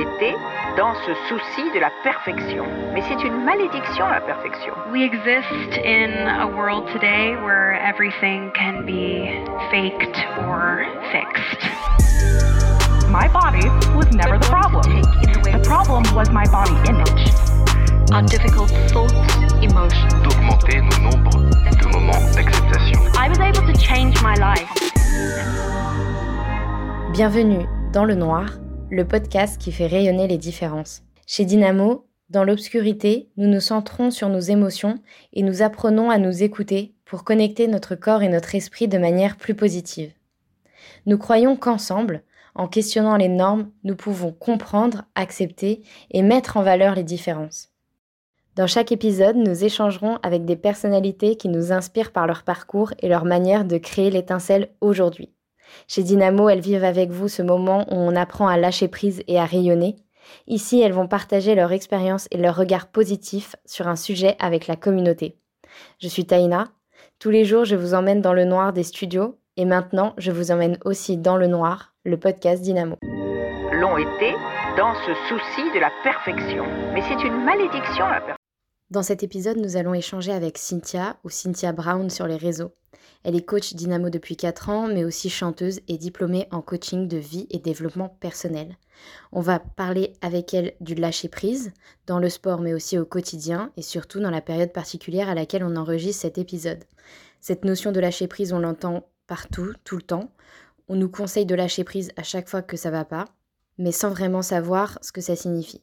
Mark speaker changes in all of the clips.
Speaker 1: été dans ce souci de la perfection. Mais c'est une malédiction, la perfection.
Speaker 2: We exist in a world today where everything can be faked or fixed.
Speaker 3: My body was never the problem. The problem was my body image.
Speaker 2: Our difficult thoughts, emotions.
Speaker 4: D'augmenter nos nombres de moments d'acceptation.
Speaker 2: I was able to change my life.
Speaker 5: Bienvenue dans le noir, le podcast qui fait rayonner les différences. Chez Dynamo, dans l'obscurité, nous nous centrons sur nos émotions et nous apprenons à nous écouter pour connecter notre corps et notre esprit de manière plus positive. Nous croyons qu'ensemble, en questionnant les normes, nous pouvons comprendre, accepter et mettre en valeur les différences. Dans chaque épisode, nous échangerons avec des personnalités qui nous inspirent par leur parcours et leur manière de créer l'étincelle aujourd'hui. Chez Dynamo, elles vivent avec vous ce moment où on apprend à lâcher prise et à rayonner. Ici, elles vont partager leur expérience et leur regard positif sur un sujet avec la communauté. Je suis Taïna. Tous les jours, je vous emmène dans le noir des studios et maintenant, je vous emmène aussi dans le noir, le podcast Dynamo.
Speaker 1: L'ont été dans ce souci de la perfection. Mais c'est une malédiction, la.
Speaker 5: Dans cet épisode, nous allons échanger avec Cynthia ou Cynthia Brown sur les réseaux. Elle est coach Dynamo depuis 4 ans, mais aussi chanteuse et diplômée en coaching de vie et développement personnel. On va parler avec elle du lâcher-prise, dans le sport mais aussi au quotidien, et surtout dans la période particulière à laquelle on enregistre cet épisode. Cette notion de lâcher-prise, on l'entend partout, tout le temps. On nous conseille de lâcher prise à chaque fois que ça va pas, mais sans vraiment savoir ce que ça signifie.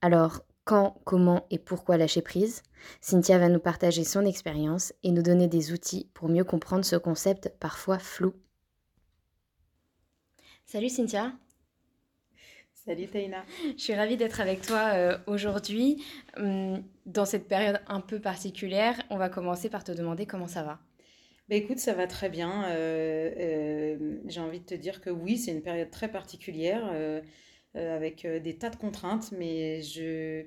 Speaker 5: Alors, quand, comment et pourquoi lâcher prise Cynthia va nous partager son expérience et nous donner des outils pour mieux comprendre ce concept parfois flou. Salut Cynthia
Speaker 6: Salut Taïna.
Speaker 5: Je suis ravie d'être avec toi euh, aujourd'hui. Hum, dans cette période un peu particulière, on va commencer par te demander comment ça va.
Speaker 6: Bah écoute, ça va très bien. Euh, euh, j'ai envie de te dire que oui, c'est une période très particulière euh, avec euh, des tas de contraintes, mais je,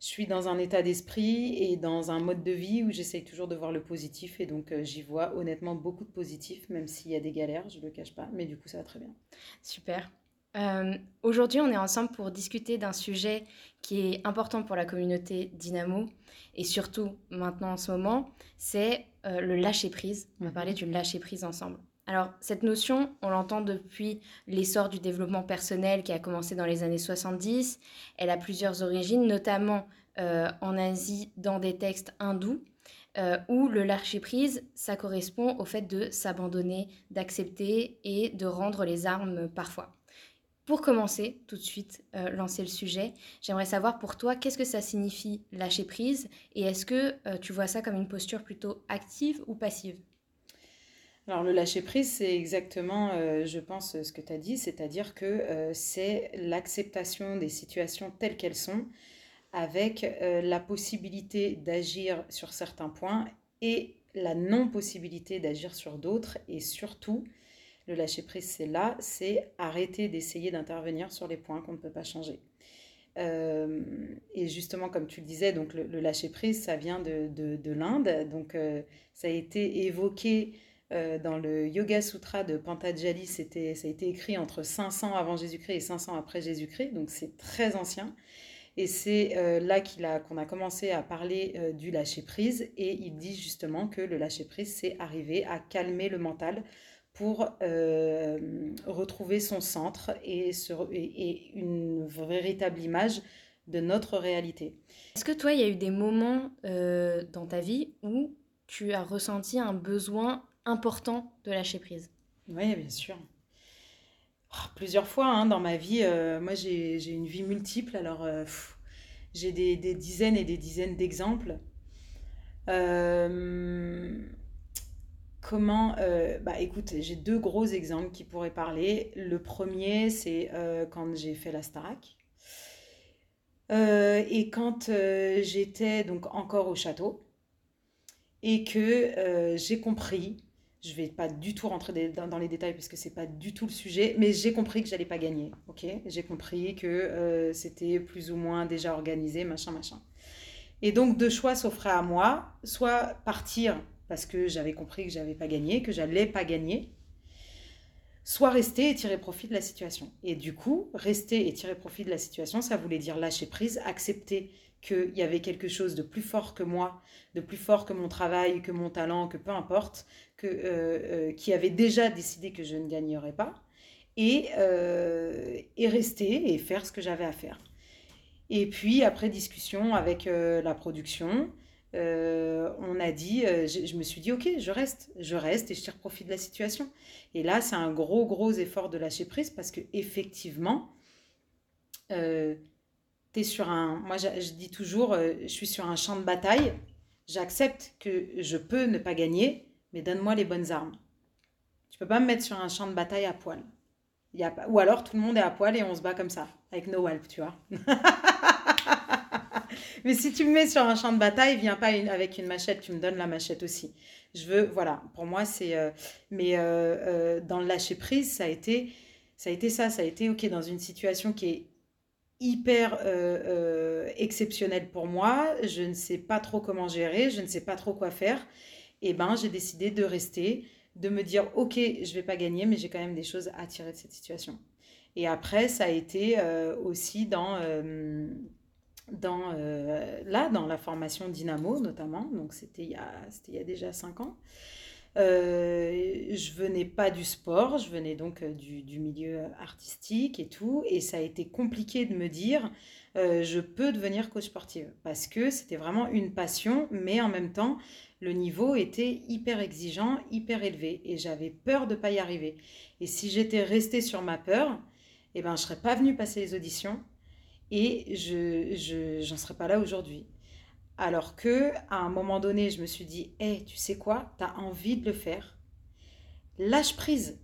Speaker 6: je suis dans un état d'esprit et dans un mode de vie où j'essaye toujours de voir le positif et donc euh, j'y vois honnêtement beaucoup de positif, même s'il y a des galères, je ne le cache pas, mais du coup ça va très bien.
Speaker 5: Super. Euh, Aujourd'hui, on est ensemble pour discuter d'un sujet qui est important pour la communauté Dynamo et surtout maintenant en ce moment, c'est euh, le lâcher-prise. On va
Speaker 6: Mhm.
Speaker 5: parler du lâcher-prise ensemble. Alors, cette notion, on l'entend depuis l'essor du développement personnel qui a commencé dans les années 70. Elle a plusieurs origines, notamment euh, en Asie dans des textes hindous. euh, où le lâcher-prise, ça correspond au fait de s'abandonner, d'accepter et de rendre les armes parfois. Pour commencer, tout de suite, euh, lancer le sujet, j'aimerais savoir pour toi, qu'est-ce que ça signifie lâcher prise? Et est-ce que euh, tu vois ça comme une posture plutôt active ou passive?
Speaker 6: Alors le lâcher prise, c'est exactement, euh, je pense, ce que tu as dit, c'est-à-dire que euh, c'est l'acceptation des situations telles qu'elles sont, avec euh, la possibilité d'agir sur certains points et la non-possibilité d'agir sur d'autres, et surtout, le lâcher prise, c'est là, c'est arrêter d'essayer d'intervenir sur les points qu'on ne peut pas changer. Euh, et justement, comme tu le disais, donc le, le lâcher prise, ça vient de, de, de l'Inde, donc euh, ça a été évoqué euh, dans le Yoga Sutra de Pantajali, ça a été écrit entre 500 avant Jésus-Christ et 500 après Jésus-Christ, donc c'est très ancien. Et c'est euh, là qu'on a commencé à parler euh, du lâcher-prise, et il dit justement que le lâcher-prise, c'est arriver à calmer le mental pour retrouver son centre et, une véritable image de notre réalité.
Speaker 5: Est-ce que toi, il y a eu des moments dans ta vie où tu as ressenti un besoin important de lâcher prise
Speaker 6: Oui, bien sûr. Oh, plusieurs fois hein, dans ma vie, euh, moi j'ai une vie multiple, alors euh, j'ai des, des dizaines et des dizaines d'exemples. Euh, comment Bah écoute, j'ai deux gros exemples qui pourraient parler. Le premier, c'est quand j'ai fait la Starac. Et quand j'étais donc encore au château et que j'ai compris, je vais pas du tout rentrer dans les détails parce que c'est pas du tout le sujet, mais j'ai compris que j'allais pas gagner, ok? J'ai compris que euh, c'était plus ou moins déjà organisé, machin, machin. Et donc deux choix s'offraient à moi, soit partir parce que j'avais compris que j'avais pas gagné, que j'allais pas gagner, soit rester et tirer profit de la situation. Et du coup, rester et tirer profit de la situation, ça voulait dire lâcher prise, accepter qu'il y avait quelque chose de plus fort que moi, de plus fort que mon travail, que mon talent, que peu importe, que, euh, euh, qui avait déjà décidé que je ne gagnerais pas, et, euh, et rester et faire ce que j'avais à faire. Et puis, après discussion avec la production, on a dit, je, je, me suis dit, ok, je reste, je reste et je tire profit de la situation. Et là, c'est un gros, gros effort de lâcher prise parce que effectivement, es sur un. Moi, je, dis toujours, je suis sur un champ de bataille. J'accepte que je peux ne pas gagner, mais donne-moi les bonnes armes. Tu peux pas me mettre sur un champ de bataille à poil. Y a. Ou alors tout le monde est à poil et on se bat comme ça, avec no help, tu vois. mais si tu me mets sur un champ de bataille, viens pas avec une machette, tu me donnes la machette aussi. Je veux, voilà, pour moi c'est. Euh, mais euh, euh, dans le lâcher prise, ça a été, ça a été ça, ça a été ok dans une situation qui est hyper exceptionnelle pour moi. Je ne sais pas trop comment gérer, je ne sais pas trop quoi faire. Et ben j'ai décidé de rester, de me dire ok, je vais pas gagner, mais j'ai quand même des choses à tirer de cette situation. Et après, ça a été aussi dans dans, euh, là, dans la formation Dynamo notamment, donc c'était il, y a, il y a déjà cinq ans. Euh, je venais pas du sport, je venais donc euh, du, milieu artistique et tout, et ça a été compliqué de me dire euh, je peux devenir coach sportive parce que c'était vraiment une passion, mais en même temps le niveau était hyper exigeant, hyper élevé, et j'avais peur de pas y arriver. Et si j'étais restée sur ma peur, eh ben je serais pas venue passer les auditions, et je j'en serais pas là aujourd'hui. Alors que à un moment donné, je me suis dit, hé, tu sais quoi, tu as envie de le faire. Lâche prise.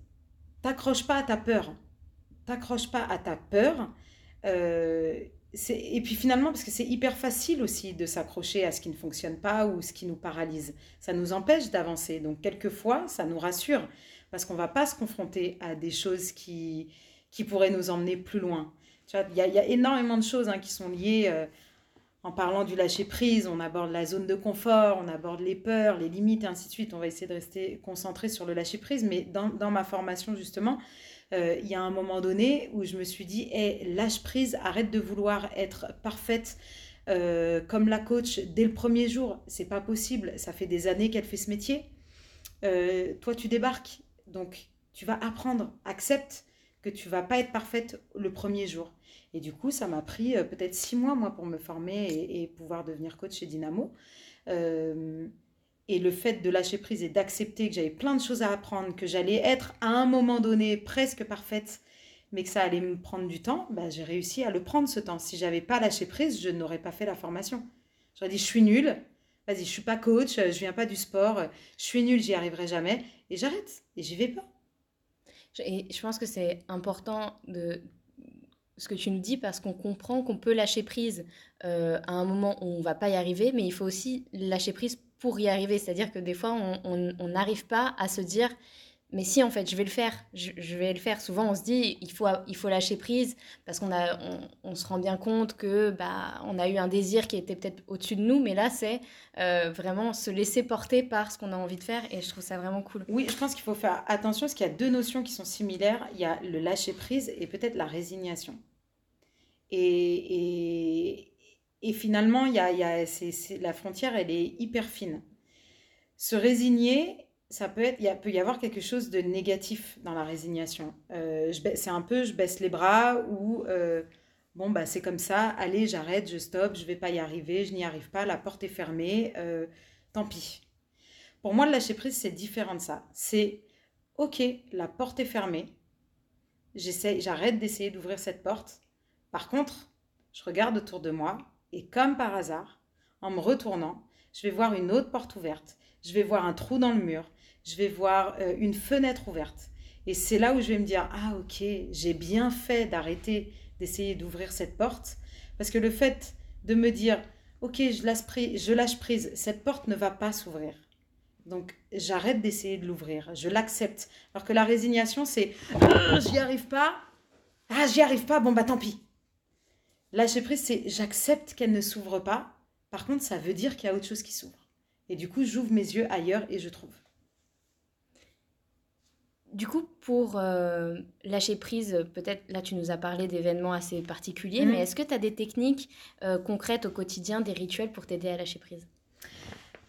Speaker 6: T'accroche pas à ta peur. T'accroche pas à ta peur. Euh, et puis finalement, parce que c'est hyper facile aussi de s'accrocher à ce qui ne fonctionne pas ou ce qui nous paralyse. Ça nous empêche d'avancer. Donc quelquefois, ça nous rassure parce qu'on va pas se confronter à des choses qui, qui pourraient nous emmener plus loin. Il y, a énormément de choses hein, qui sont liées. Euh, en parlant du lâcher prise, on aborde la zone de confort, on aborde les peurs, les limites, et ainsi de suite. On va essayer de rester concentré sur le lâcher prise. Mais dans, ma formation, justement, euh, il y a un moment donné où je me suis dit hey, lâche prise, arrête de vouloir être parfaite. Euh, comme la coach dès le premier jour, c'est pas possible. Ça fait des années qu'elle fait ce métier. toi, tu débarques, donc tu vas apprendre. Accepte que tu vas pas être parfaite le premier jour. Et du coup, ça m'a pris euh, peut-être six mois, moi, pour me former et, pouvoir devenir coach chez Dynamo. Euh, et le fait de lâcher prise et d'accepter que j'avais plein de choses à apprendre, que j'allais être à un moment donné presque parfaite, mais que ça allait me prendre du temps, bah, j'ai réussi à le prendre ce temps. Si j'avais pas lâché prise, je n'aurais pas fait la formation. J'aurais dit, je suis nulle, vas-y, je suis pas coach, je viens pas du sport, je suis nulle, j'y arriverai jamais, et j'arrête, et j'y vais pas.
Speaker 5: Et je pense que c'est important de ce que tu nous dis parce qu'on comprend qu'on peut lâcher prise euh, à un moment où on va pas y arriver, mais il faut aussi lâcher prise pour y arriver. C'est-à-dire que des fois, on n'arrive pas à se dire mais si en fait je vais le faire, je, vais le faire. Souvent on se dit il faut, il faut lâcher prise parce qu'on se rend bien compte que bah on a eu un désir qui était peut-être au-dessus de nous, mais là c'est euh, vraiment se laisser porter par ce qu'on a envie de faire et je trouve ça vraiment cool.
Speaker 6: Oui, je pense qu'il faut faire attention parce qu'il y a deux notions qui sont similaires. Il y a le lâcher prise et peut-être la résignation. Et, finalement la frontière elle est hyper fine. Se résigner ça peut être, il peut y avoir quelque chose de négatif dans la résignation. Euh, c'est un peu, je baisse les bras ou euh, bon bah c'est comme ça, allez j'arrête, je stoppe, je vais pas y arriver, je n'y arrive pas, la porte est fermée, euh, tant pis. Pour moi le lâcher prise c'est différent de ça. C'est ok, la porte est fermée, j'arrête d'essayer d'ouvrir cette porte. Par contre, je regarde autour de moi et comme par hasard, en me retournant, je vais voir une autre porte ouverte, je vais voir un trou dans le mur, je vais voir euh, une fenêtre ouverte. Et c'est là où je vais me dire, ah ok, j'ai bien fait d'arrêter d'essayer d'ouvrir cette porte. Parce que le fait de me dire, ok, je lâche, prise, je lâche prise, cette porte ne va pas s'ouvrir. Donc j'arrête d'essayer de l'ouvrir, je l'accepte. Alors que la résignation, c'est, euh, j'y arrive pas, ah j'y arrive pas, bon bah tant pis. Lâcher prise, c'est j'accepte qu'elle ne s'ouvre pas. Par contre, ça veut dire qu'il y a autre chose qui s'ouvre. Et du coup, j'ouvre mes yeux ailleurs et je trouve
Speaker 5: Du coup, pour euh, lâcher prise, peut-être là tu nous as parlé d'événements assez particuliers,
Speaker 6: Mhm.
Speaker 5: mais est-ce que tu as des techniques euh, concrètes au quotidien, des rituels pour t'aider à lâcher prise?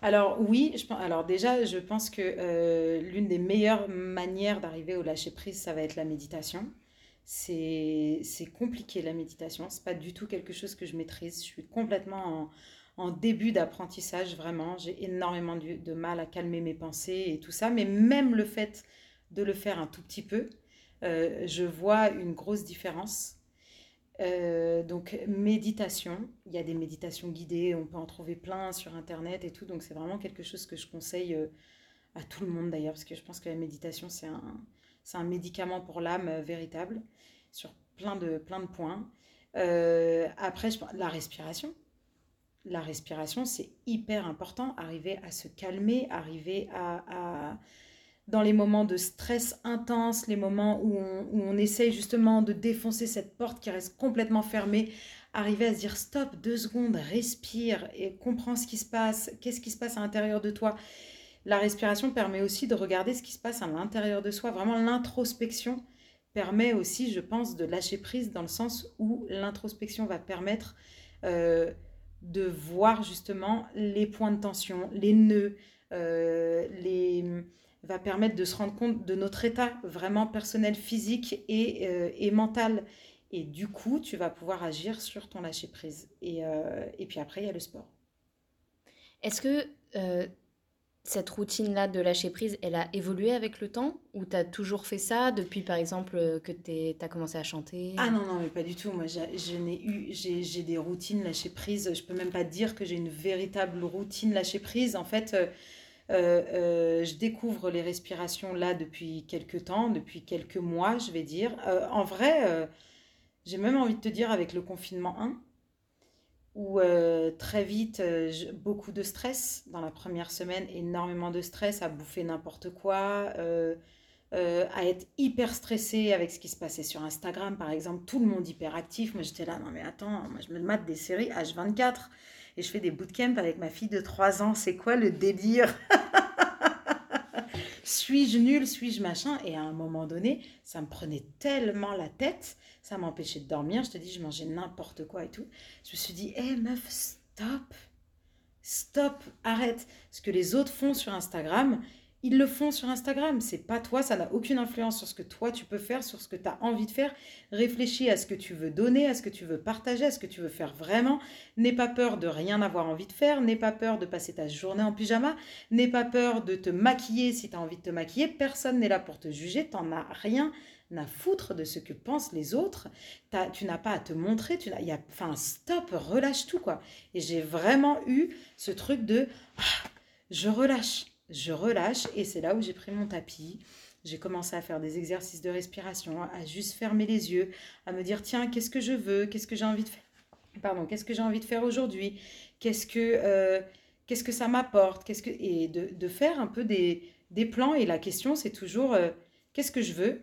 Speaker 6: Alors oui, je pense, alors déjà, je pense que euh, l'une des meilleures manières d'arriver au lâcher-prise, ça va être la méditation. C'est compliqué la méditation, c'est pas du tout quelque chose que je maîtrise. Je suis complètement en, début d'apprentissage, vraiment. J'ai énormément de mal à calmer mes pensées et tout ça, mais même le fait de le faire un tout petit peu, euh, je vois une grosse différence. Euh, donc méditation, il y a des méditations guidées, on peut en trouver plein sur internet et tout, donc c'est vraiment quelque chose que je conseille euh, à tout le monde d'ailleurs, parce que je pense que la méditation c'est un, c'est un médicament pour l'âme euh, véritable sur plein de, plein de points. Euh, après, je la respiration. La respiration, c'est hyper important, arriver à se calmer, arriver à, à- dans les moments de stress intense, les moments où on, où on essaye justement de défoncer cette porte qui reste complètement fermée, arriver à se dire stop, deux secondes, respire et comprends ce qui se passe, qu'est-ce qui se passe à l'intérieur de toi. La respiration permet aussi de regarder ce qui se passe à l'intérieur de soi. Vraiment, l'introspection permet aussi, je pense, de lâcher prise dans le sens où l'introspection va permettre euh, de voir justement les points de tension, les nœuds, euh, les va permettre de se rendre compte de notre état vraiment personnel, physique et, euh, mental. Et du coup, tu vas pouvoir agir sur ton lâcher prise. Et, puis après, il y a le sport.
Speaker 5: Est-ce que cette routine-là de lâcher prise, elle a évolué avec le temps Ou tu as toujours fait ça depuis, par exemple, euh, que tu as commencé à chanter?
Speaker 6: Ah non, non, mais pas du tout. Moi, je n'ai eu, j'ai des routines lâcher prise. Je peux même pas dire que j'ai une véritable routine lâcher prise. En fait, euh, euh, je découvre les respirations là depuis quelques temps, depuis quelques mois, je vais dire. En vrai, j'ai même envie de te dire avec le confinement 1, où euh, très vite, euh, beaucoup de stress. Dans la première semaine, énormément de stress, à bouffer n'importe quoi, euh, à être hyper stressée avec ce qui se passait sur Instagram, par exemple. Tout le monde hyper actif. Moi, j'étais là, non mais attends, moi je me mate des séries H24 et je fais des bootcamps avec ma fille de 3 ans. C'est quoi le délire? Suis-je nulle Suis-je machin? Et à un moment donné, ça me prenait tellement la tête, ça m'empêchait de dormir. Je te dis, je mangeais n'importe quoi et tout. Je me suis dit, hé meuf, stop Stop, arrête. Ce que les autres font sur Instagram, ils le font sur Instagram. C'est pas toi, ça n'a aucune influence sur ce que toi tu peux faire, sur ce que tu as envie de faire. Réfléchis à ce que tu veux donner, à ce que tu veux partager, à ce que tu veux faire vraiment. N'aie pas peur de rien avoir envie de faire. N'aie pas peur de passer ta journée en pyjama. N'aie pas peur de te maquiller si tu as envie de te maquiller. Personne n'est là pour te juger. T'en as rien à foutre de ce que pensent les autres. Tu n'as pas à te montrer. Tu y a, enfin, stop, relâche tout quoi. Et j'ai vraiment eu ce truc de ah, je relâche, je relâche. Et c'est là où j'ai pris mon tapis. J'ai commencé à faire des exercices de respiration, à juste fermer les yeux, à me dire tiens, qu'est-ce que je veux, qu'est-ce que j'ai envie de faire, qu'est-ce que j'ai envie de faire aujourd'hui, qu'est-ce que euh, ça m'apporte, qu'est-ce que et de, faire un peu des, des plans. Et la question c'est toujours euh, qu'est-ce que je veux?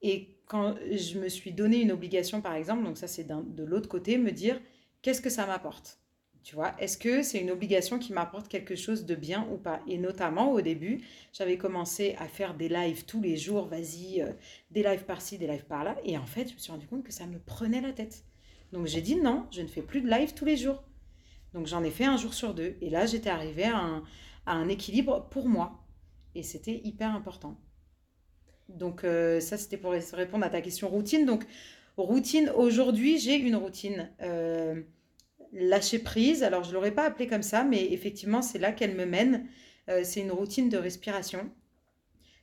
Speaker 6: Et quand je me suis donné une obligation, par exemple, donc ça c'est de l'autre côté, me dire qu'est-ce que ça m'apporte? Tu vois, est-ce que c'est une obligation qui m'apporte quelque chose de bien ou pas? Et notamment au début, j'avais commencé à faire des lives tous les jours, vas-y, euh, des lives par-ci, des lives par-là. Et en fait, je me suis rendu compte que ça me prenait la tête. Donc j'ai dit non, je ne fais plus de live tous les jours. Donc j'en ai fait un jour sur deux. Et là, j'étais arrivée à un, équilibre pour moi. Et c'était hyper important. Donc euh, ça, c'était pour répondre à ta question routine. Donc routine, aujourd'hui, j'ai une routine. Euh, lâcher prise. Alors, je ne l'aurais pas appelée comme ça, mais effectivement, c'est là qu'elle me mène. Euh, c'est une routine de respiration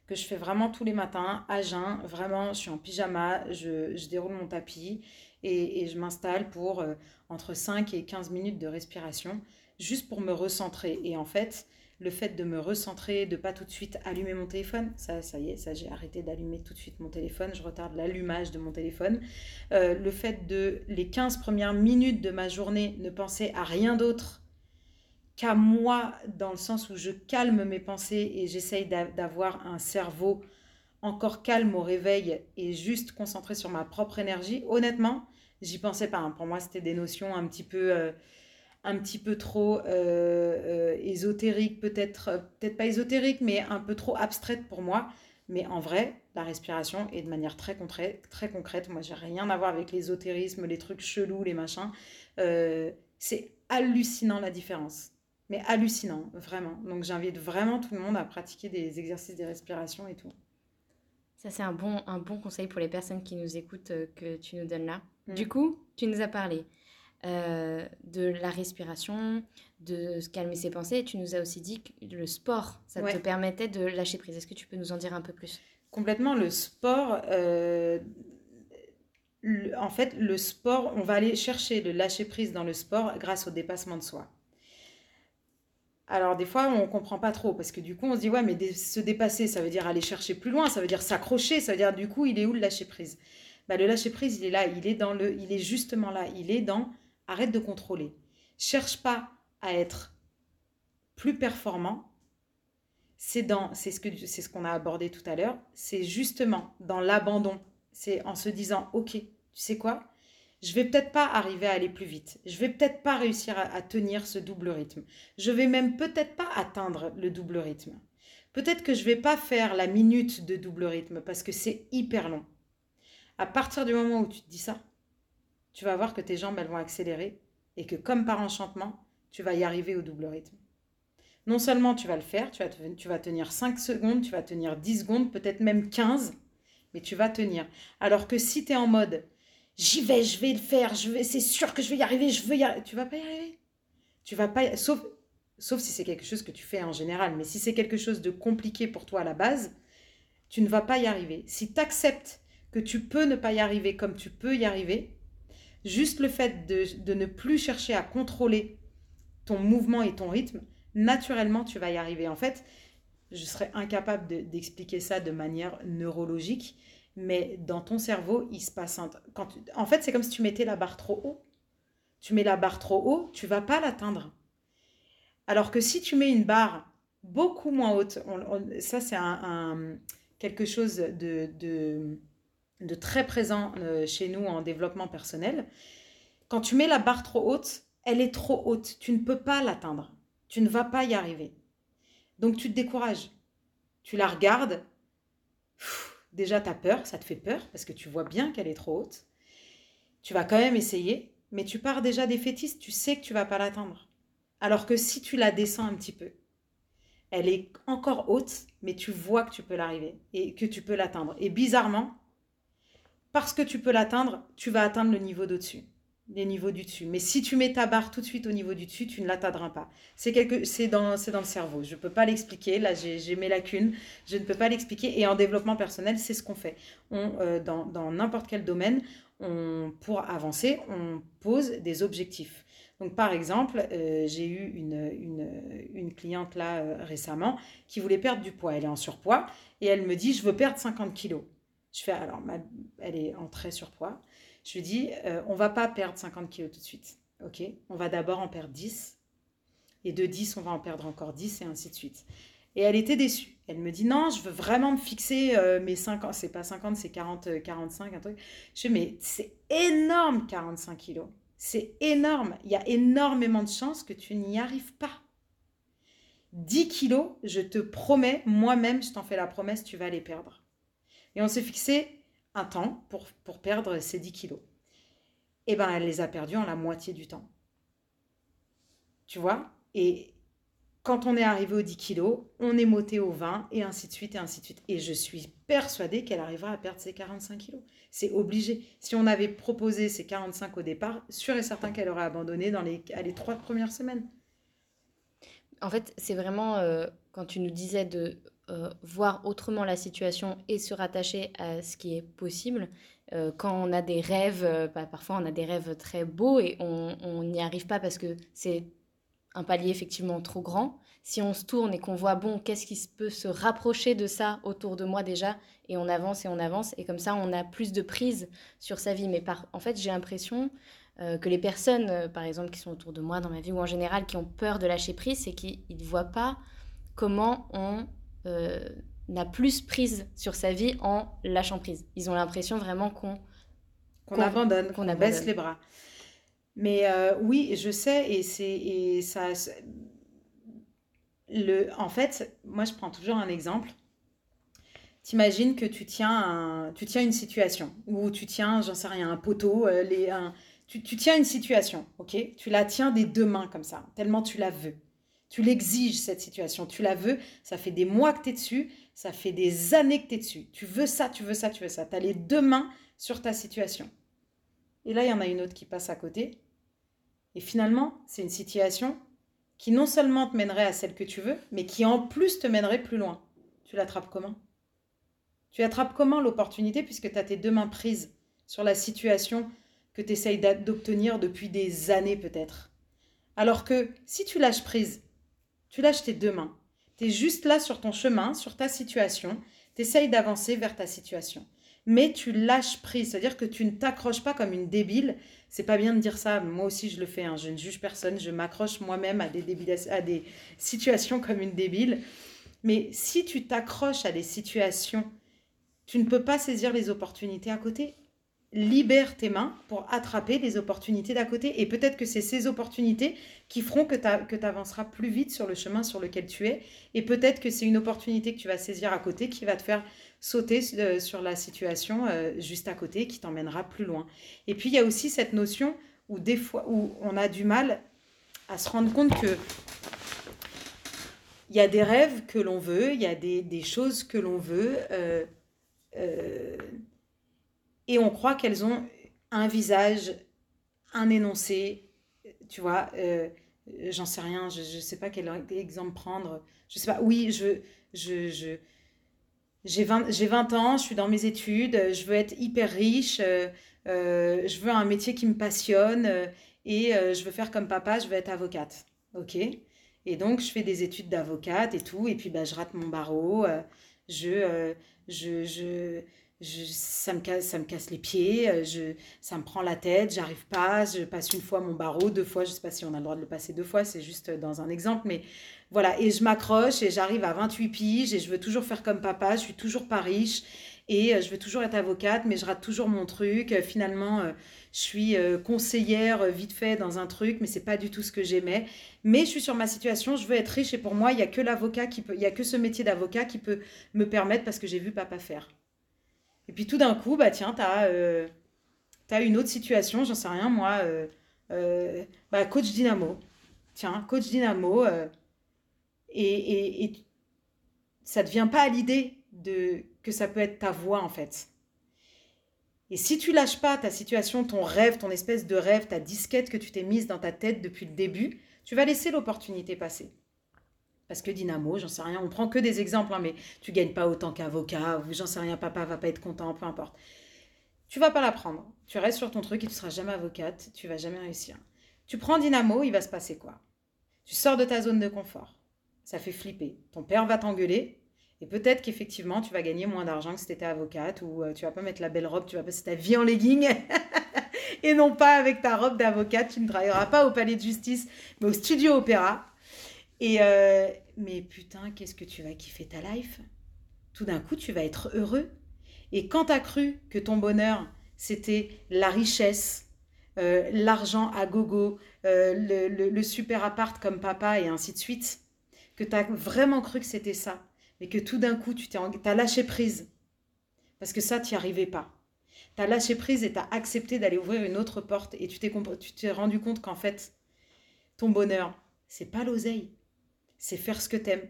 Speaker 6: que je fais vraiment tous les matins, à jeun. Vraiment, je suis en pyjama, je, déroule mon tapis et, et je m'installe pour euh, entre 5 et 15 minutes de respiration, juste pour me recentrer. Et en fait, le fait de me recentrer, de pas tout de suite allumer mon téléphone, ça, ça y est, ça j'ai arrêté d'allumer tout de suite mon téléphone, je retarde l'allumage de mon téléphone. Euh, le fait de les 15 premières minutes de ma journée ne penser à rien d'autre qu'à moi, dans le sens où je calme mes pensées et j'essaye d'a- d'avoir un cerveau encore calme au réveil et juste concentré sur ma propre énergie, honnêtement, j'y pensais pas. hein. Pour moi, c'était des notions un petit peu, euh, un petit peu trop euh, euh, ésotériques, peut-être, euh, peut-être pas ésotériques, mais un peu trop abstraites pour moi. Mais en vrai, la respiration est de manière très concrète. Très concrète. Moi, j'ai rien à voir avec l'ésotérisme, les trucs chelous, les machins. Euh, c'est hallucinant la différence. Mais hallucinant, vraiment. Donc, j'invite vraiment tout le monde à pratiquer des exercices de respiration et tout.
Speaker 5: Ça, c'est un bon, un bon conseil pour les personnes qui nous écoutent euh, que tu nous donnes là.
Speaker 6: Mm.
Speaker 5: Du coup, tu nous as parlé euh, de la respiration, de calmer ses pensées. Tu nous as aussi dit que le sport, ça
Speaker 6: Ouais.
Speaker 5: te permettait de lâcher prise. Est-ce que tu peux nous en dire un peu plus?
Speaker 6: Complètement, le sport, euh, le- en fait, le sport, on va aller chercher le lâcher-prise dans le sport grâce au dépassement de soi. Alors, des fois, on comprend pas trop parce que du coup, on se dit, ouais, mais dé- se dépasser, ça veut dire aller chercher plus loin, ça veut dire s'accrocher, ça veut dire, du coup, il est où le lâcher-prise bah, Le lâcher-prise, il est là, il est, dans le, il est justement là, il est dans arrête de contrôler. Cherche pas à être plus performant, c'est dans c'est ce que c'est ce qu'on a abordé tout à l'heure. C'est justement dans l'abandon. C'est en se disant ok tu sais quoi? Je vais peut-être pas arriver à aller plus vite. Je vais peut-être pas réussir à, tenir ce double rythme. Je vais même peut-être pas atteindre le double rythme. Peut-être que je vais pas faire la minute de double rythme parce que c'est hyper long. À partir du moment où tu te dis ça tu vas voir que tes jambes elles vont accélérer et que comme par enchantement tu vas y arriver au double rythme non seulement tu vas le faire, tu vas, tu vas tenir 5 secondes, tu vas tenir 10 secondes, peut-être même 15, mais tu vas tenir. Alors que si tu es en mode j'y vais, je vais le faire, je vais, c'est sûr que je vais y arriver, je veux y arriver, tu vas pas y arriver. Tu vas pas, sauf, sauf si c'est quelque chose que tu fais en général, mais si c'est quelque chose de compliqué pour toi à la base, tu ne vas pas y arriver. Si tu acceptes que tu peux ne pas y arriver comme tu peux y arriver, juste le fait de, ne plus chercher à contrôler ton mouvement et ton rythme, naturellement, tu vas y arriver. En fait, je serais incapable de- d'expliquer ça de manière neurologique, mais dans ton cerveau, il se passe un... Quand En fait, c'est comme si tu mettais la barre trop haut. Tu mets la barre trop haut, tu vas pas l'atteindre. Alors que si tu mets une barre beaucoup moins haute, ça c'est quelque chose de, de très présent euh, chez nous en développement personnel. Quand tu mets la barre trop haute, elle est trop haute. Tu ne peux pas l'atteindre. Tu ne vas pas y arriver. Donc tu te décourages. Tu la regardes. Déjà, tu as peur, ça te fait peur parce que tu vois bien qu'elle est trop haute. Tu vas quand même essayer, mais tu pars déjà défaitiste. Tu sais que tu vas pas l'atteindre. Alors que si tu la descends un petit peu, elle est encore haute, mais tu vois que tu peux l'arriver et que tu peux l'atteindre. Et bizarrement, parce que tu peux l'atteindre, tu vas atteindre le niveau d'au-dessus, les niveaux du dessus. Mais si tu mets ta barre tout de suite au niveau du dessus, tu ne l'atteindras pas. C'est quelque, dans, c'est dans le cerveau. Je ne peux pas l'expliquer. Là, j'ai, j'ai mes lacunes. Je ne peux pas l'expliquer. Et en développement personnel, c'est ce qu'on fait. On, euh, dans, dans n'importe quel domaine, on, pour avancer, on pose des objectifs. Donc, par exemple, euh, j'ai eu une, une, une cliente là euh, récemment qui voulait perdre du poids. Elle est en surpoids et elle me dit Je veux perdre 50 kilos. Je fais alors, elle est en très surpoids. Je lui dis euh, On va pas perdre 50 kilos tout de suite. Ok? On va d'abord en perdre 10. Et de 10, on va en perdre encore 10 et ainsi de suite. Et elle était déçue. Elle me dit Non, je veux vraiment me fixer euh, mes 50. C'est pas 50, c'est 40, euh, 45, un truc. Je fais Mais c'est énorme 45 kilos. C'est énorme. Il y a énormément de chances que tu n'y arrives pas. 10 kilos, je te promets, moi-même, je t'en fais la promesse, tu vas les perdre. Et on s'est fixé un temps pour, pour perdre ces 10 kilos. Et ben, elle les a perdus en la moitié du temps. Tu vois? Et quand on est arrivé aux 10 kilos, on est monté aux 20 et ainsi de suite et ainsi de suite. Et je suis persuadée qu'elle arrivera à perdre ses 45 kilos. C'est obligé. Si on avait proposé ces 45 au départ, sûr et certain qu'elle aurait abandonné dans les, à les trois premières semaines.
Speaker 5: En fait, c'est vraiment euh, quand tu nous disais de euh, voir autrement la situation et se rattacher à ce qui est possible. euh, quand on a des rêves, euh, bah, parfois on a des rêves très beaux et on n'y arrive pas parce que c'est un palier effectivement trop grand. Si on se tourne et qu'on voit, bon, qu'est-ce qui peut se rapprocher de ça autour de moi déjà, et on avance et on avance, et comme ça on a plus de prise sur sa vie. Mais en fait, j'ai l'impression que les personnes, par exemple, qui sont autour de moi dans ma vie ou en général, qui ont peur de lâcher prise, c'est qu'ils ne voient pas comment on euh, n'a plus prise sur sa vie en lâchant prise. Ils ont l'impression vraiment qu'on
Speaker 6: abandonne,
Speaker 5: qu'on abandonne.
Speaker 6: baisse les bras. Mais euh, oui, je sais, et c'est et ça. Le, en fait, moi, je prends toujours un exemple. T'imagines que tu tiens, un, tu tiens une situation, ou tu tiens, j'en sais rien, un poteau, euh, les, un, tu, tu tiens une situation, ok? Tu la tiens des deux mains comme ça, tellement tu la veux. Tu l'exiges, cette situation. Tu la veux. Ça fait des mois que tu es dessus. Ça fait des années que tu es dessus. Tu veux ça, tu veux ça, tu veux ça. Tu as les deux mains sur ta situation. Et là, il y en a une autre qui passe à côté. Et finalement, c'est une situation qui non seulement te mènerait à celle que tu veux, mais qui en plus te mènerait plus loin. Tu l'attrapes comment? Tu attrapes comment l'opportunité puisque tu as tes deux mains prises sur la situation que tu essayes d'obtenir depuis des années peut-être? Alors que si tu lâches prise, tu lâches tes deux mains. Tu es juste là sur ton chemin, sur ta situation. Tu essayes d'avancer vers ta situation. Mais tu lâches prise, c'est-à-dire que tu ne t'accroches pas comme une débile. C'est pas bien de dire ça, moi aussi je le fais, hein. je ne juge personne, je m'accroche moi-même à des, à des situations comme une débile. Mais si tu t'accroches à des situations, tu ne peux pas saisir les opportunités à côté libère tes mains pour attraper les opportunités d'à côté. Et peut-être que c'est ces opportunités qui feront que tu avanceras plus vite sur le chemin sur lequel tu es. Et peut-être que c'est une opportunité que tu vas saisir à côté qui va te faire sauter euh, sur la situation euh, juste à côté, qui t'emmènera plus loin. Et puis il y a aussi cette notion où des fois où on a du mal à se rendre compte que il y a des rêves que l'on veut, il y a des, choses que l'on veut. Euh, et on croit qu'elles ont un visage, un énoncé, tu vois, euh, j'en sais rien, je ne sais pas quel exemple prendre, je sais pas, oui, je, je, j'ai 20, 20, ans, je suis dans mes études, je veux être hyper riche, euh, euh, je veux un métier qui me passionne et je veux faire comme papa, je veux être avocate. Ok? Et donc, je fais des études d'avocate et tout, et puis bah, je rate mon barreau, je, je, je, ça, me casse, ça me casse les pieds, euh, je, ça me prend la tête, j'arrive pas, je passe une fois mon barreau, deux fois, je sais pas si on a le droit de le passer deux fois, c'est juste dans un exemple, mais voilà, et je m'accroche et j'arrive à 28 piges et je veux toujours faire comme papa, je suis toujours pas riche et euh, je veux toujours être avocate, mais je rate toujours mon truc. Euh, finalement, je suis conseillère vite fait dans un truc, mais c'est pas du tout ce que j'aimais. Mais je suis sur ma situation, je veux être riche et pour moi, il y a que l'avocat qui peut, il y a que ce métier d'avocat qui peut me permettre parce que j'ai vu papa faire. Et puis tout d'un coup, bah tiens, tu as, euh, une autre situation, j'en sais rien, moi, euh, euh, bah, coach dynamo. Tiens, coach dynamo. et, ça ne vient pas à l'idée que ça peut être ta voix, en fait. Et si tu lâches pas ta situation, ton rêve, ton espèce de rêve, ta disquette que tu t'es mise dans ta tête depuis le début, tu vas laisser l'opportunité passer. Parce que Dynamo, j'en sais rien, on prend que des exemples, hein, mais tu gagnes pas autant qu'avocat, ou j'en sais rien, papa va pas être content, peu importe. Tu vas pas la prendre. Tu restes sur ton truc et tu seras jamais avocate, tu vas jamais réussir. Tu prends Dynamo, il va se passer quoi? Tu sors de ta zone de confort. Ça fait flipper. Ton père va t'engueuler. Et peut-être qu'effectivement, tu vas gagner moins d'argent que si tu étais avocate ou euh, tu vas pas mettre la belle robe, tu vas passer ta vie en legging et non pas avec ta robe d'avocate. Tu ne travailleras pas au palais de justice, mais au studio opéra. Et euh, mais putain, qu'est-ce que tu vas kiffer ta life? Tout d'un coup, tu vas être heureux. Et quand tu as cru que ton bonheur, c'était la richesse, euh, l'argent à gogo, euh, le, super appart comme papa et ainsi de suite, que tu as vraiment cru que c'était ça, mais que tout d'un coup, tu t'es as lâché prise. Parce que ça, tu n'y arrivais pas. Tu as lâché prise et tu as accepté d'aller ouvrir une autre porte et tu t'es rendu compte qu'en fait, ton bonheur, c'est pas l'oseille c'est faire ce que t'aimes.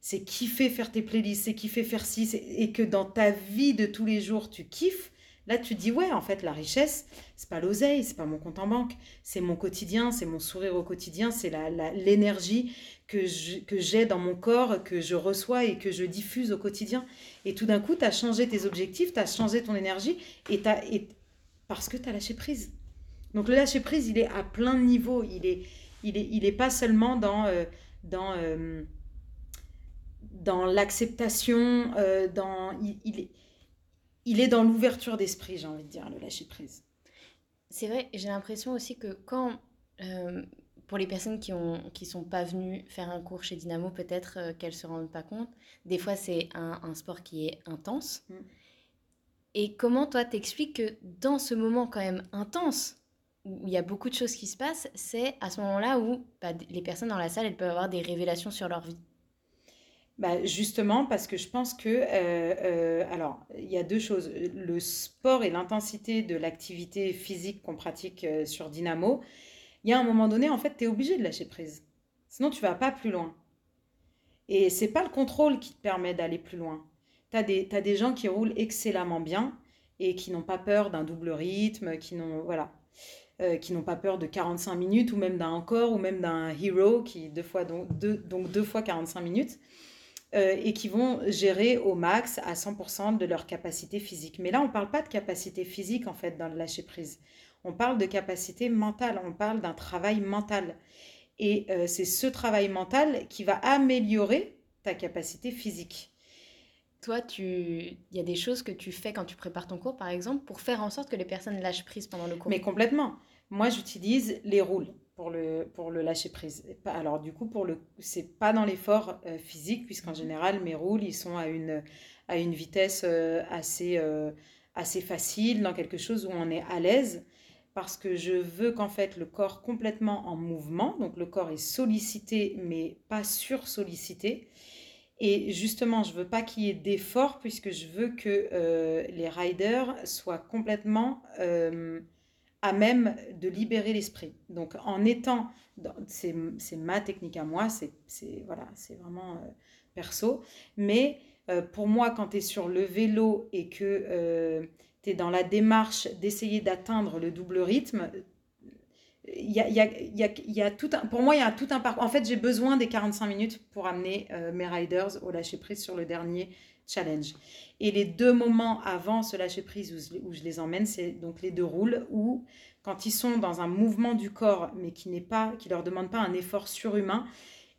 Speaker 6: C'est kiffer faire tes playlists, c'est kiffer faire ci, et que dans ta vie de tous les jours, tu kiffes. Là, tu dis, ouais, en fait, la richesse, c'est pas l'oseille, c'est pas mon compte en banque, c'est mon quotidien, c'est mon sourire au quotidien, c'est l'énergie que j'ai dans mon corps, que je reçois et que je diffuse au quotidien. Et tout d'un coup, tu as changé tes objectifs, tu as changé ton énergie, et, as, et parce que tu as lâché prise. Donc le lâcher prise, il est à plein de niveaux. Il est, il est, il est pas seulement dans... Euh, dans, euh, dans l'acceptation, euh, dans, il, est, il est dans l'ouverture d'esprit, j'ai envie de dire, le lâcher prise.
Speaker 5: C'est vrai, j'ai l'impression aussi que quand, euh, pour les personnes qui ne qui sont pas venues faire un cours chez Dynamo, peut-être qu'elles ne se rendent pas compte, des fois c'est un, un, sport qui est intense. Mm. Et comment toi t'expliques que dans ce moment quand même intense, où il y a beaucoup de choses qui se passent, c'est à ce moment-là où bah, les personnes dans la salle, elles peuvent avoir des révélations sur leur vie.
Speaker 6: bah, justement, parce que je pense que, euh, euh, alors, il y a deux choses. Le sport et l'intensité de l'activité physique qu'on pratique euh, sur Dynamo, il y a un moment donné, en fait, tu es obligé de lâcher prise. Sinon, tu vas pas plus loin. Et c'est pas le contrôle qui te permet d'aller plus loin. Tu as, as, des gens qui roulent excellemment bien et qui n'ont pas peur d'un double rythme, qui n'ont voilà, qui n'ont pas peur de 45 minutes ou même d'un encore ou même d'un hero qui deux fois donc deux, donc deux fois 45 minutes. Euh, et qui vont gérer au max à 100% de leur capacité physique. Mais là, on ne parle pas de capacité physique en fait dans le lâcher prise. On parle de capacité mentale, on parle d'un travail mental. Et euh, c'est ce travail mental qui va améliorer ta capacité physique.
Speaker 5: Toi, tu... il y a des choses que tu fais quand tu prépares ton cours, par exemple, pour faire en sorte que les personnes lâchent prise pendant le cours?
Speaker 6: Mais complètement. Moi, j'utilise les roules pour le, pour le lâcher prise. Alors du coup, pour le, c'est pas dans l'effort euh, physique, puisqu'en mhm. général, mes roules, ils sont à une, à une vitesse euh, assez, euh, assez facile, dans quelque chose où on est à l'aise, parce que je veux qu'en fait le corps complètement en mouvement, donc le corps est sollicité, mais pas sur-sollicité. Et justement, je veux pas qu'il y ait d'effort, puisque je veux que les riders soient complètement à même de libérer l'esprit. Donc en étant, c'est ma technique à moi, c'est voilà, c'est vraiment euh, perso, mais euh, pour moi, quand tu es sur le vélo et que euh, tu es dans la démarche d'essayer d'atteindre le double rythme, y a, y, a, tout un, pour moi, il y a tout un parcours. En fait, j'ai besoin des 45 minutes pour amener mes riders au lâcher prise sur le dernier challenge. Et les deux moments avant ce lâcher prise où, je les emmène, c'est donc les deux roules où, quand ils sont dans un mouvement du corps, mais qui n'est pas, qui leur demande pas un effort surhumain,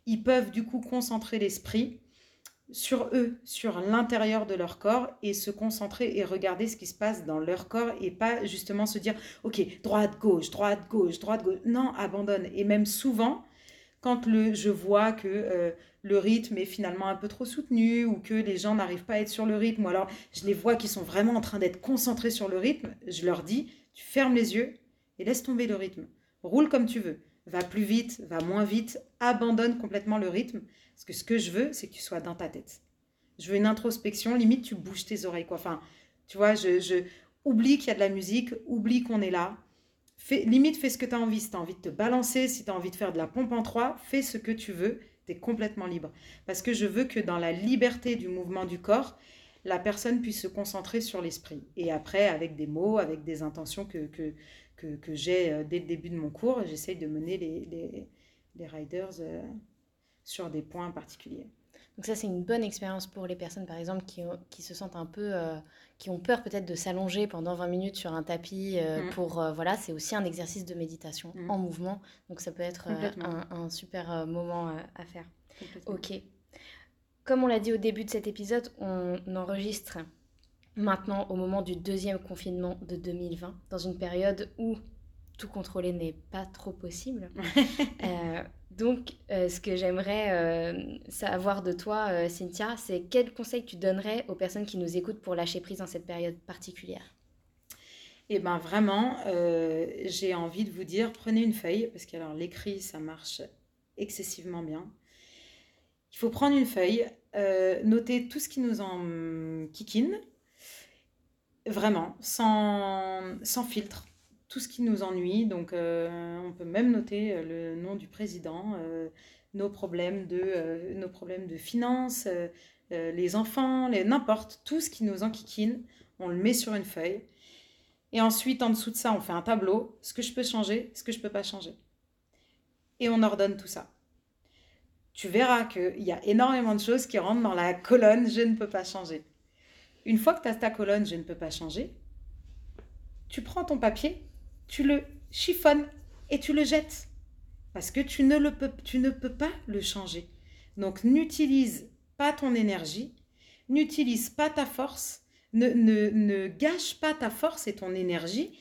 Speaker 6: ils peuvent du coup concentrer l'esprit sur eux, sur l'intérieur de leur corps et se concentrer et regarder ce qui se passe dans leur corps et pas justement se dire ok droite gauche droite gauche droite gauche non abandonne et même souvent quand le, je vois que euh, le rythme est finalement un peu trop soutenu ou que les gens n'arrivent pas à être sur le rythme ou alors je les vois qui sont vraiment en train d'être concentrés sur le rythme, je leur dis, tu fermes les yeux et laisse tomber le rythme. Roule comme tu veux. Va plus vite, va moins vite, abandonne complètement le rythme. Parce que ce que je veux, c'est que tu sois dans ta tête. Je veux une introspection, limite tu bouges tes oreilles. Quoi. Enfin, tu vois, je, je oublie qu'il y a de la musique, oublie qu'on est là, limite, fais ce que tu as envie. Si tu as envie de te balancer, si tu as envie de faire de la pompe en trois, fais ce que tu veux. Tu es complètement libre. Parce que je veux que dans la liberté du mouvement du corps, la personne puisse se concentrer sur l'esprit. Et après, avec des mots, avec des intentions que, que, j'ai euh, dès le début de mon cours, j'essaye de mener les, les, les riders euh, sur des points particuliers.
Speaker 5: Donc ça, c'est une bonne expérience pour les personnes, par exemple, qui, qui se sentent un peu, euh, qui ont peur peut-être de s'allonger pendant 20 minutes sur un tapis. Euh, mmh. Pour euh, voilà, c'est aussi un exercice de méditation mmh. en mouvement. Donc ça peut être un, un, super moment à faire. Ok. Comme on l'a dit au début de cet épisode, on enregistre maintenant au moment du deuxième confinement de 2020, dans une période où tout contrôler n'est pas trop possible. Donc, euh, ce que j'aimerais euh, savoir de toi, euh, Cynthia, c'est quels conseils tu donnerais aux personnes qui nous écoutent pour lâcher prise dans cette période particulière?
Speaker 6: Eh bien, vraiment, j'ai envie de vous dire, prenez une feuille, parce que alors l'écrit, ça marche excessivement bien. Il faut prendre une feuille, noter tout ce qui nous en kikine, vraiment, sans, filtre tout ce qui nous ennuie. Donc, euh, on peut même noter euh, le nom du président, euh, nos, problèmes de, nos problèmes de finances, les enfants, n'importe, tout ce qui nous enquiquine, on le met sur une feuille. Et ensuite, en dessous de ça, on fait un tableau, ce que je peux changer, ce que je ne peux pas changer. Et on ordonne tout ça. Tu verras qu'il y a énormément de choses qui rentrent dans la colonne je ne peux pas changer. Une fois que tu as ta colonne je ne peux pas changer, tu prends ton papier tu le chiffonnes et tu le jettes. Parce que tu ne, le peux, tu ne peux pas le changer. Donc n'utilise pas ton énergie, n'utilise pas ta force, ne, ne, ne, gâche pas ta force et ton énergie,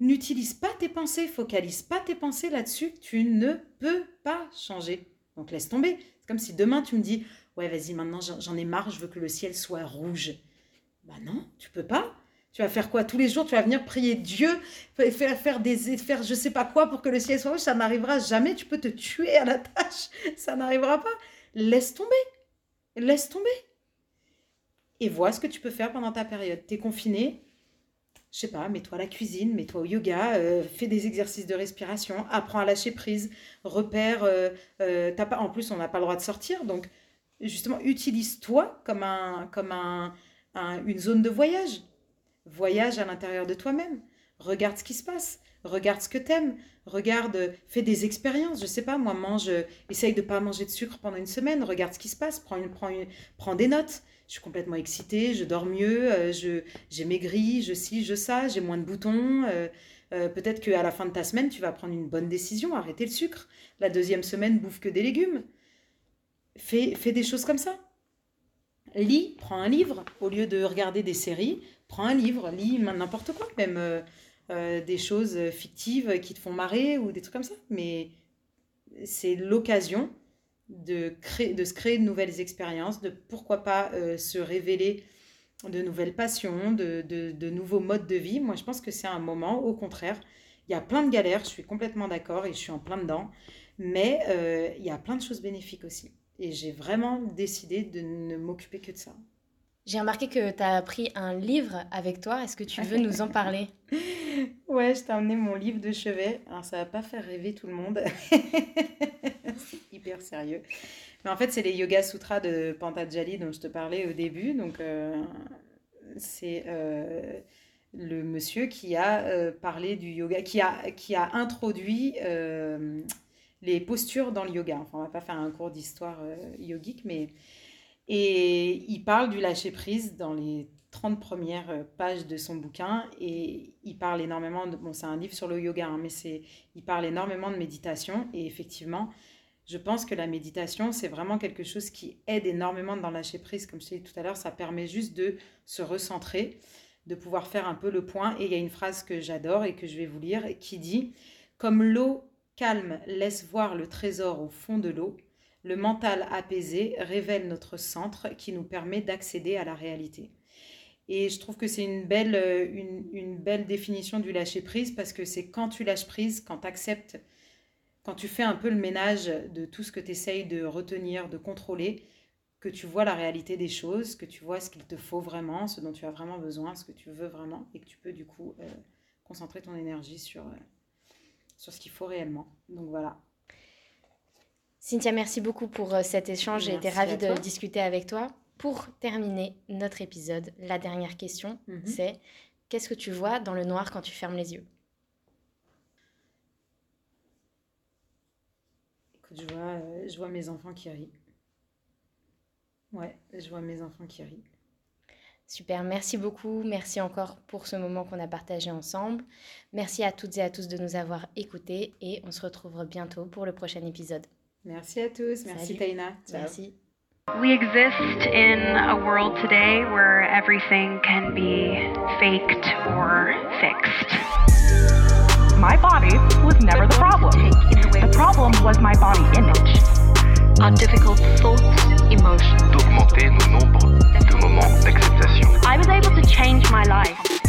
Speaker 6: n'utilise pas tes pensées, focalise pas tes pensées là-dessus, tu ne peux pas changer. Donc laisse tomber. C'est comme si demain tu me dis, ouais vas-y maintenant j'en ai marre, je veux que le ciel soit rouge. Bah non, tu peux pas. Tu vas faire quoi? Tous les jours Tu vas venir prier Dieu, faire, faire des, faire je sais pas quoi pour que le ciel soit rouge. Ça n'arrivera jamais. Tu peux te tuer à la tâche. Ça n'arrivera pas. Laisse tomber. laisse tomber. Et vois ce que tu peux faire pendant ta période. Tu es confiné, je sais pas, mets-toi à la cuisine, mets-toi au yoga, euh, fais des exercices de respiration, apprends à lâcher prise, repère. euh, euh, pas, en plus, on n'a pas le droit de sortir, donc justement, utilise-toi comme, un, comme un, un- une zone de voyage. Voyage à l'intérieur de toi-même. Regarde ce qui se passe. Regarde ce que t'aimes. Regarde, fais des expériences. Je sais pas, moi, mange, essaye de pas manger de sucre pendant une semaine. Regarde ce qui se passe. Prends des notes. Je suis complètement excitée, je dors mieux, euh, je, j'ai maigri, je ci, je ça, j'ai moins de boutons. euh, euh, peut-être qu'à la fin de ta semaine, tu vas prendre une bonne décision, arrêter le sucre. La deuxième semaine, bouffe que des légumes. Fais, fais des choses comme ça. Lis, prends un livre. Au lieu de regarder des séries, prends un livre, lis n'importe quoi, même euh, euh, des choses fictives qui te font marrer ou des trucs comme ça. Mais c'est l'occasion de, se créer de nouvelles expériences, de pourquoi pas euh, se révéler de nouvelles passions, de, de, nouveaux modes de vie. Moi, je pense que c'est un moment, au contraire, il y a plein de galères, je suis complètement d'accord et je suis en plein dedans, mais il y a plein de choses bénéfiques aussi. Et j'ai vraiment décidé de ne m'occuper que de ça.
Speaker 5: J'ai remarqué que tu as pris un livre avec toi. Est-ce que tu veux nous en parler?
Speaker 6: Ouais, je t'ai emmené mon livre de chevet. Alors, ça va pas faire rêver tout le monde. c'est hyper sérieux. Mais en fait, c'est les Yoga Sutras de Pantajali dont je te parlais au début. Donc, euh, c'est euh, le monsieur qui a euh, parlé du yoga, qui a, qui a introduit les postures dans le yoga. Enfin, on va pas faire un cours d'histoire euh, yogique, mais. Et il parle du lâcher-prise dans les 30 premières pages de son bouquin et il parle énormément de bon c'est un livre sur le yoga hein, mais c'est il parle énormément de méditation et effectivement je pense que la méditation c'est vraiment quelque chose qui aide énormément dans le lâcher prise comme je t'ai dit tout à l'heure ça permet juste de se recentrer de pouvoir faire un peu le point et il y a une phrase que j'adore et que je vais vous lire qui dit comme l'eau calme laisse voir le trésor au fond de l'eau le mental apaisé révèle notre centre qui nous permet d'accéder à la réalité. Et je trouve que c'est une belle, euh, une, belle définition du lâcher prise parce que c'est quand tu lâches prise, quand tu acceptes, quand tu fais un peu le ménage de tout ce que tu essayes de retenir, de contrôler, que tu vois la réalité des choses, que tu vois ce qu'il te faut vraiment, ce dont tu as vraiment besoin, ce que tu veux vraiment, et que tu peux du coup euh, concentrer ton énergie sur, euh, sur ce qu'il faut réellement. Donc voilà.
Speaker 5: Cynthia, merci beaucoup pour euh, cet échange. J'ai été ravie de discuter avec toi. Pour terminer notre épisode, la dernière question,
Speaker 6: Mhm.
Speaker 5: c'est qu'est-ce que tu vois dans le noir quand tu fermes les yeux?
Speaker 6: Écoute, je vois, euh, je vois mes enfants qui rient. Ouais, je vois mes enfants qui rient.
Speaker 5: Super, merci beaucoup. Merci encore pour ce moment qu'on a partagé ensemble. Merci à toutes et à tous de nous avoir écoutés et on se retrouve bientôt pour le prochain épisode.
Speaker 6: Merci à tous. Merci. Ciao.
Speaker 5: Merci.
Speaker 2: We exist in a world today where everything can be faked or fixed.
Speaker 3: My body was never the problem. The problem was my body image.
Speaker 7: Our difficult thoughts.
Speaker 4: D'augmenter nos nombres de moments d'acceptation.
Speaker 7: I was able to change my life.